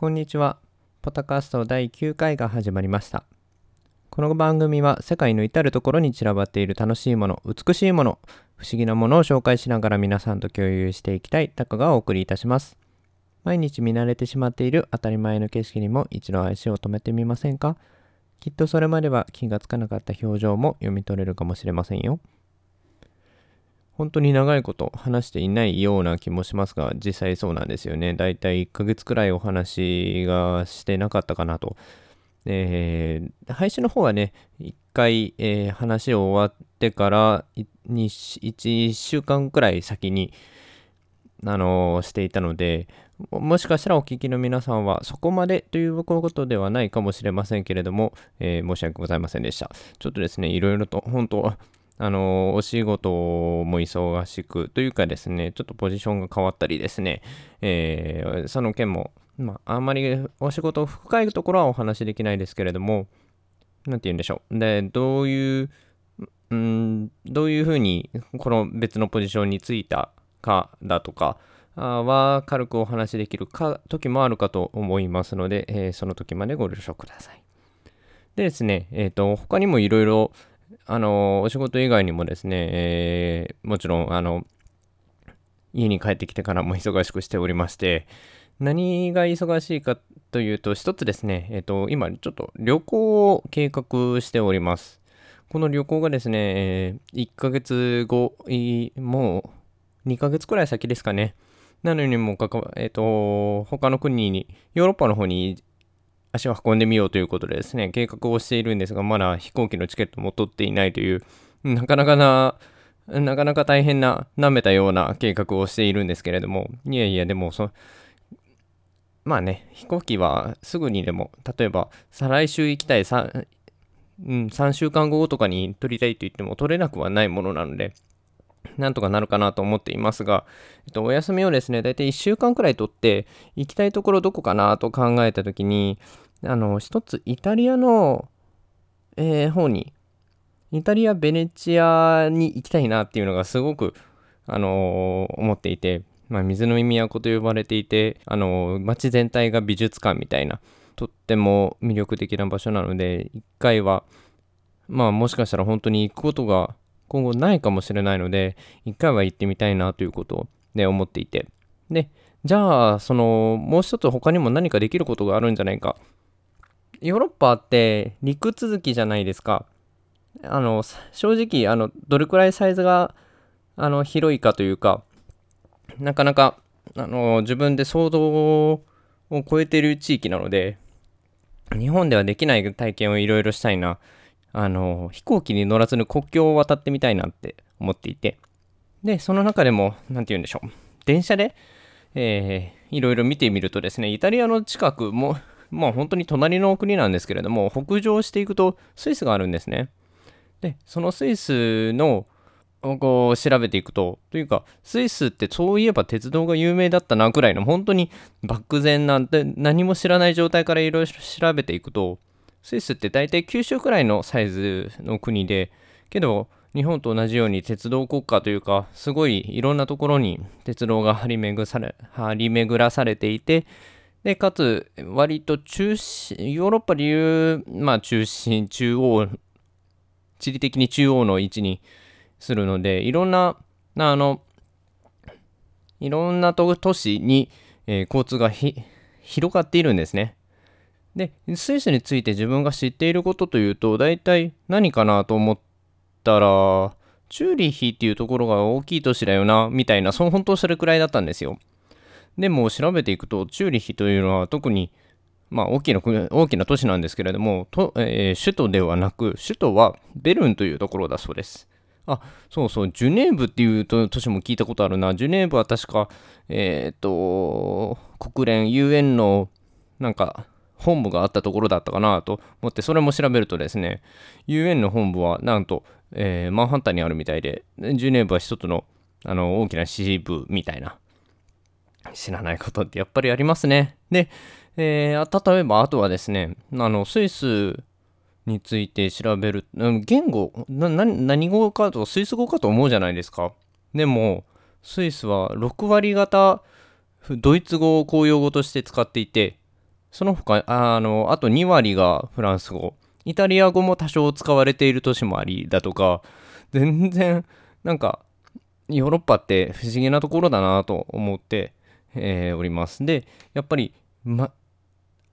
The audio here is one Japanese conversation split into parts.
こんにちは。ポタカスト第9回が始まりました。この番組は世界の至るところに散らばっている楽しいもの、美しいもの、不思議なものを紹介しながら皆さんと共有していきたいタカがお送りいたします。毎日見慣れてしまっている当たり前の景色にも一度足を止めてみませんか？きっとそれまでは気がつかなかった表情も読み取れるかもしれませんよ。本当に長いこと話していないような気もしますが、実際そうなんですよね。だいたい1ヶ月くらいお話がしてなかったかなと。えー、配信の方はね、1回、えー、話を終わってから1週間くらい先に、あのー、していたので、もしかしたらお聞きの皆さんはそこまでということではないかもしれませんけれども、えー、申し訳ございませんでした。ちょっとですね、いろいろと本当あの、お仕事も忙しくというかですね、ちょっとポジションが変わったりですね、えー、その件も、まあ、あんまりお仕事深いところはお話しできないですけれども、なんて言うんでしょう。で、どういう、うん、どういうふうにこの別のポジションについたかだとかは軽くお話しできるか時もあるかと思いますので、えー、その時までご了承ください。でですね、えっ、ー、と、他にもいろいろあの、お仕事以外にもですね、えー、もちろん、あの、家に帰ってきてからも忙しくしておりまして、何が忙しいかというと、一つですね、えっ、ー、と、今ちょっと旅行を計画しております。この旅行がですね、えー、1ヶ月後、もう2ヶ月くらい先ですかね。なのにもかか、えっ、ー、と、他の国に、ヨーロッパの方に足を運んでみようということでですね、計画をしているんですが、まだ飛行機のチケットも取っていないという、なかなかな、なかなか大変な、舐めたような計画をしているんですけれども、いやいや、でもそ、まあね、飛行機はすぐにでも、例えば、再来週行きたい3、うん、3週間後とかに取りたいと言っても取れなくはないものなので、なんとかなるかなと思っていますが、えっと、お休みをですね、だいたい1週間くらい取って、行きたいところどこかなと考えたときに、あの、一つイタリアの、えー、方に、イタリア・ベネチアに行きたいなっていうのがすごく、あのー、思っていて、まあ、水の都と呼ばれていて、あのー、街全体が美術館みたいな、とっても魅力的な場所なので、一回は、まあもしかしたら本当に行くことが今後ないかもしれないので、一回は行ってみたいなということで思っていて。で、じゃあ、その、もう一つ他にも何かできることがあるんじゃないか。ヨーロッパって陸続きじゃないですか。あの、正直、あの、どれくらいサイズが、あの、広いかというか、なかなか、あの、自分で想像を超えてる地域なので、日本ではできない体験をいろいろしたいな。あの、飛行機に乗らずに国境を渡ってみたいなって思っていて、で、その中でも、何て言うんでしょう、電車で、えー、いろいろ見てみるとですね、イタリアの近くも、まあ本当に隣の国なんですけれども、北上していくとスイスがあるんですね。で、そのスイスの、こう調べていくと、というか、スイスってそういえば鉄道が有名だったなくらいの、本当に漠然なんて何も知らない状態からいろいろ調べていくと、スイスって大体九州くらいのサイズの国で、けど日本と同じように鉄道国家というか、すごいいろんなところに鉄道が張り巡され張り巡らされていて、で、かつ、割と中心、ヨーロッパでいう、まあ中心、中央、地理的に中央の位置にするので、いろんな、あの、いろんな都市に、えー、交通が広がっているんですね。で、スイスについて自分が知っていることというと、大体何かなと思ったら、チューリヒっていうところが大きい都市だよな、みたいな、その本当それくらいだったんですよ。でも調べていくと、チューリヒというのは特に、まあ大きな、大きな都市なんですけれども、とえー、首都ではなく、首都はベルンというところだそうです。あ、そうそう、ジュネーブっていう都市も聞いたことあるな。ジュネーブは確か、えっ、ー、と、国連、UN の、なんか、本部があったところだったかなと思って、それも調べるとですね、UN の本部はなんと、えー、マンハッタンにあるみたいで、ジュネーブは一つのあの大きな支部みたいな。知らないことってやっぱりありますね。で、えー、例えばあとはですね、あのスイスについて調べる、言語、何語かと、スイス語かと思うじゃないですか。でも、スイスは6割方ドイツ語を公用語として使っていて、その他あのあと2割がフランス語イタリア語も多少使われている都市もありだとか全然なんかヨーロッパって不思議なところだなと思って、えー、おります。でやっぱり、ま、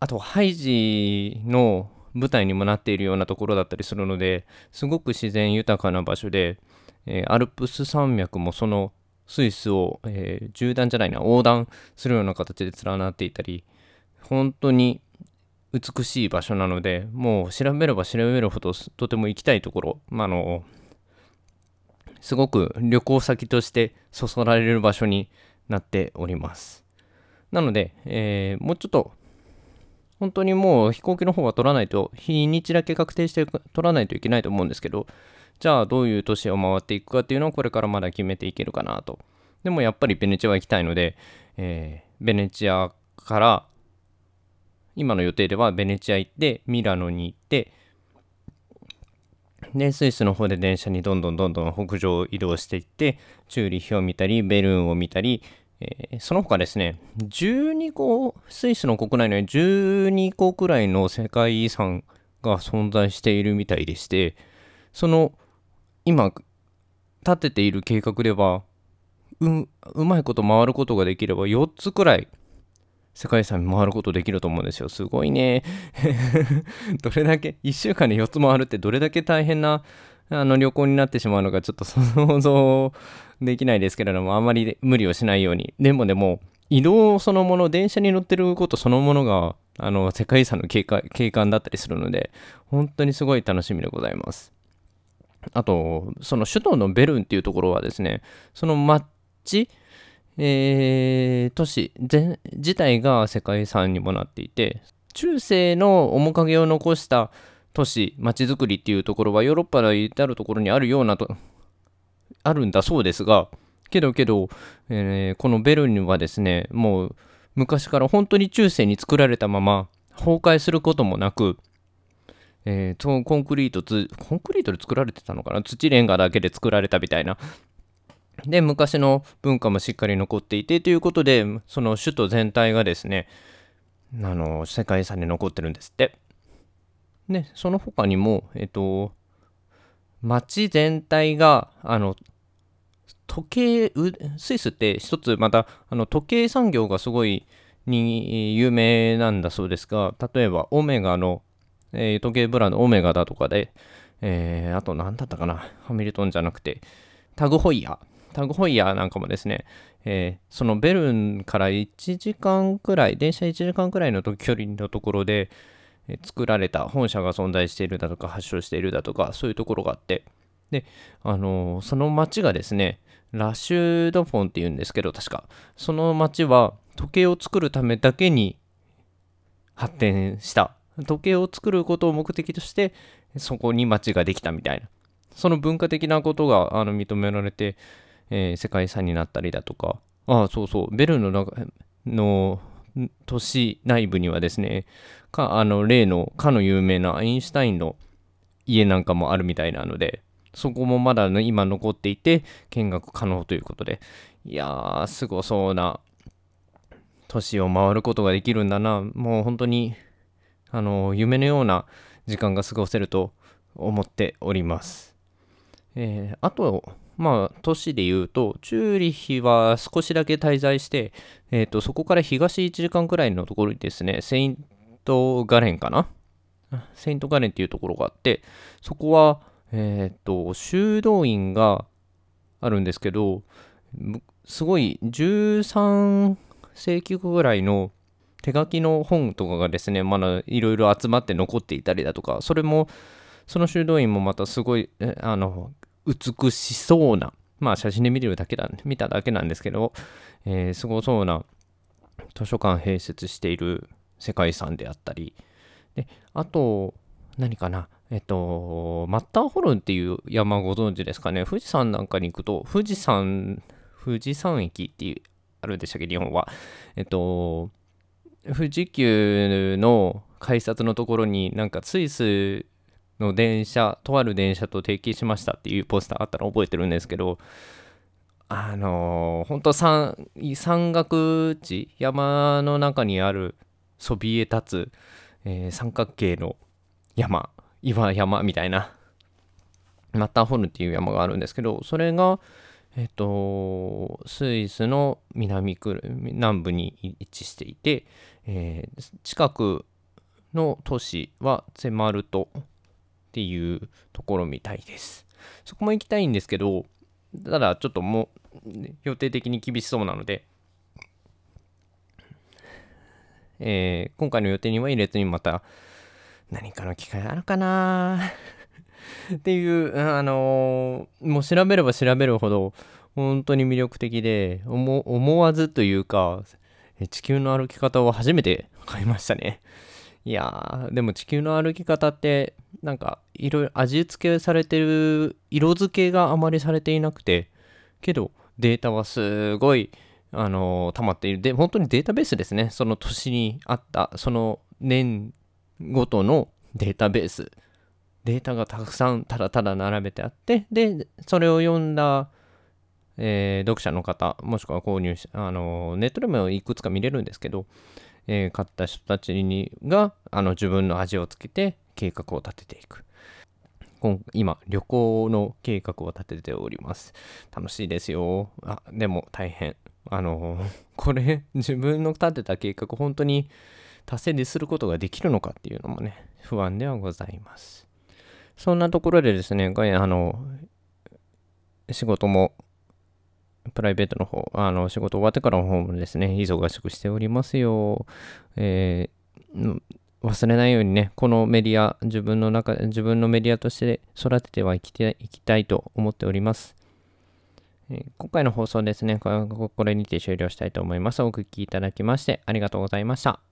あとハイジの舞台にもなっているようなところだったりするのですごく自然豊かな場所で、えー、アルプス山脈もそのスイスを、えー、縦断じゃないな横断するような形で連なっていたり本当に美しい場所なのでもう調べれば調べるほどとても行きたいところ、まあ、のすごく旅行先としてそそられる場所になっております。なので、えー、もうちょっと本当にもう飛行機の方は取らないと日にちだけ確定して取らないといけないと思うんですけどじゃあどういう都市を回っていくかっていうのをこれからまだ決めていけるかなと。でもやっぱりベネチアは行きたいので、えー、ベネチアから今の予定ではベネチア行ってミラノに行ってでスイスの方で電車にどんどんどんどん北上移動していってチューリッヒを見たりベルーンを見たり、えー、その他ですね12個スイスの国内には12個くらいの世界遺産が存在しているみたいでしてその今立てている計画ではううまいこと回ることができれば4つくらい世界遺産回ることできると思うんですよ。すごいね。どれだけ、1週間で4つ回るってどれだけ大変なあの旅行になってしまうのかちょっと 想像できないですけれども、あんまり無理をしないように。でもでも、移動そのもの、電車に乗ってることそのものが、あの、世界遺産の景観だったりするので、本当にすごい楽しみでございます。あと、その首都のベルンっていうところはですね、その街、えー、都市自体が世界遺産にもなっていて中世の面影を残した都市町づくりっていうところはヨーロッパの至るところにあるようなとあるんだそうですがけどけど、えー、このベルンはですねもう昔から本当に中世に作られたまま崩壊することもなく、えー、コンクリートコンクリートで作られてたのかな？土レンガだけで作られたみたいなで、昔の文化もしっかり残っていてということで、その首都全体がですね、あの、世界遺産に残ってるんですって。で、その他にも、えっと、街全体が、あの、時計、スイスって一つまた、あの、時計産業がすごいに有名なんだそうですが、例えば、オメガの、えー、時計ブランドオメガだとかで、えー、あと何だったかな、ハミルトンじゃなくて、タグホイヤー。タグホイヤーなんかもですね、えー、そのベルンから1時間くらい、電車1時間くらいの距離のところで、えー、作られた本社が存在しているだとか、発祥しているだとか、そういうところがあって、で、あのー、その町がですね、ラシュドフォンっていうんですけど、確か、その町は時計を作るためだけに発展した。時計を作ることを目的として、そこに町ができたみたいな。その文化的なことがあの認められて、えー、世界遺産になったりだとか、ああ、そうそう、ベルの中の都市内部にはですね、かあの例のかの有名なアインシュタインの家なんかもあるみたいなので、そこもまだ、ね、今残っていて、見学可能ということで、いやー、すごそうな都市を回ることができるんだな、もう本当に、あの、夢のような時間が過ごせると思っております。えー、あと、まあ、都市で言うと、チューリヒは少しだけ滞在して、えーと、そこから東1時間くらいのところにですね、セイントガレンかな？セイントガレンっていうところがあって、そこは、えっ、ー、と、修道院があるんですけど、すごい13世紀ぐらいの手書きの本とかがですね、まだいろいろ集まって残っていたりだとか、それも、その修道院もまたすごい、あの、美しそうな、まあ写真で見るだけだ、見ただけなんですけど、えー、すごそうな図書館併設している世界遺産であったり、で、あと、何かな、えっと、マッターホルンっていう山ご存知ですかね、富士山なんかに行くと、富士山、富士山駅っていう、あるんでしたっけ、日本は。えっと、富士急の改札のところになんかスイスの電車、とある電車と提携しましたっていうポスターあったら覚えてるんですけど、あのー、本当山、山岳地、山の中にあるそびえ立つ、えー三角形の山岩山みたいなマッターホルンっていう山があるんですけどそれがえっ、とスイスの南くる南部に位置していて、え近くの都市はゼマルトっていうところみたいです。そこも行きたいんですけどただちょっともう予定的に厳しそうなのでえー今回の予定には入れずにまた何かの機会あるかな。っていう、あのーもう調べれば調べるほど本当に魅力的で思思わずというか地球の歩き方を初めて買いましたね。いやーでも地球の歩き方ってなんかいろいろ味付けされてる色付けがあまりされていなくてけどデータはすごいあの溜まっている。で本当にデータベースですね。その年にあったその年ごとのデータベース。データがたくさんただただ並べてあってでそれを読んだ、えー読者の方もしくは購入しあのネットでもいくつか見れるんですけど、えー買った人たちにがあの自分の味をつけて計画を立てていく。今旅行の計画を立てております。楽しいですよ。あでも大変。あのこれ自分の立てた計画本当に達成ですることができるのかっていうのもね不安ではございます。そんなところでですね、あの、仕事も、プライベートの方、あの、仕事終わってからの方もですね、忙しくしておりますよ。えー忘れないようにね、このメディア、自分の中、自分のメディアとして育ててはいきていきたいと思っております。え今回の放送ですね、これにて終了したいと思います。お聴きいただきましてありがとうございました。